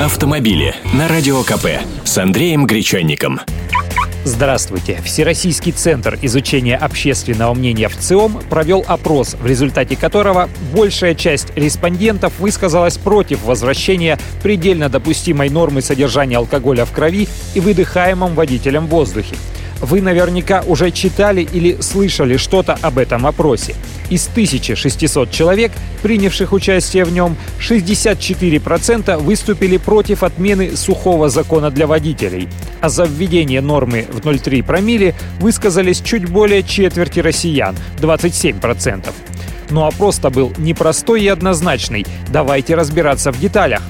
Автомобили на Радио КП с Андреем Гречанником. Здравствуйте. Всероссийский центр изучения общественного мнения в ЦИОМ провел опрос, в результате которого большая часть респондентов высказалась против возвращения предельно допустимой нормы содержания алкоголя в крови и выдыхаемом водителем воздухе. Вы наверняка уже читали или слышали что-то об этом опросе. Из 1600 человек, принявших участие в нем, 64% выступили против отмены сухого закона для водителей. А за введение нормы в 0,3 промилле высказались чуть более четверти россиян – 27%. Но опрос-то был непростой и однозначный. Давайте разбираться в деталях.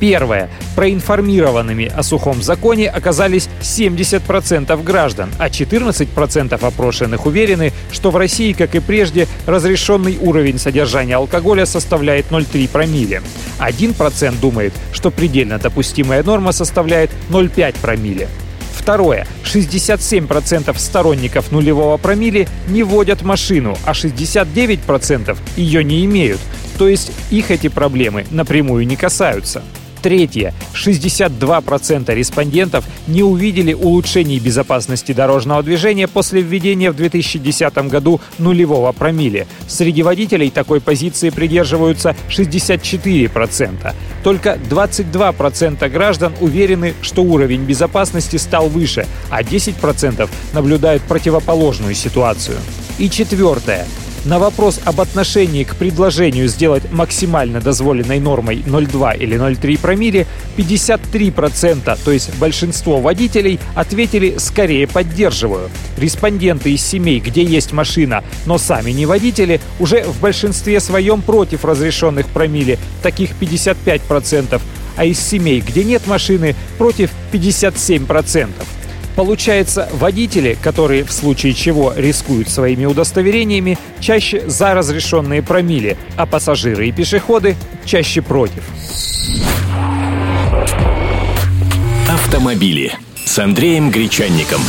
Первое. Проинформированными о сухом законе оказались 70% граждан, а 14% опрошенных уверены, что в России, как и прежде, разрешенный уровень содержания алкоголя составляет 0,3 промилле. 1% думает, что предельно допустимая норма составляет 0,5 промилле. Второе. 67% сторонников нулевого промилле не водят машину, а 69% ее не имеют. То есть их эти проблемы напрямую не касаются. Третье. 62% респондентов не увидели улучшений безопасности дорожного движения после введения в 2010 году нулевого промилле. Среди водителей такой позиции придерживаются 64%. Только 22% граждан уверены, что уровень безопасности стал выше, а 10% наблюдают противоположную ситуацию. И четвертое. На вопрос об отношении к предложению сделать максимально дозволенной нормой 0,2 или 0,3 промилле 53%, то есть большинство водителей, ответили «скорее поддерживаю». Респонденты из семей, где есть машина, но сами не водители, уже в большинстве своем против разрешенных промилле, таких 55%, а из семей, где нет машины, против 57%. Получается, водители, которые в случае чего рискуют своими удостоверениями, чаще за разрешенные промили, а пассажиры и пешеходы чаще против. Автомобили с Андреем Гречанником.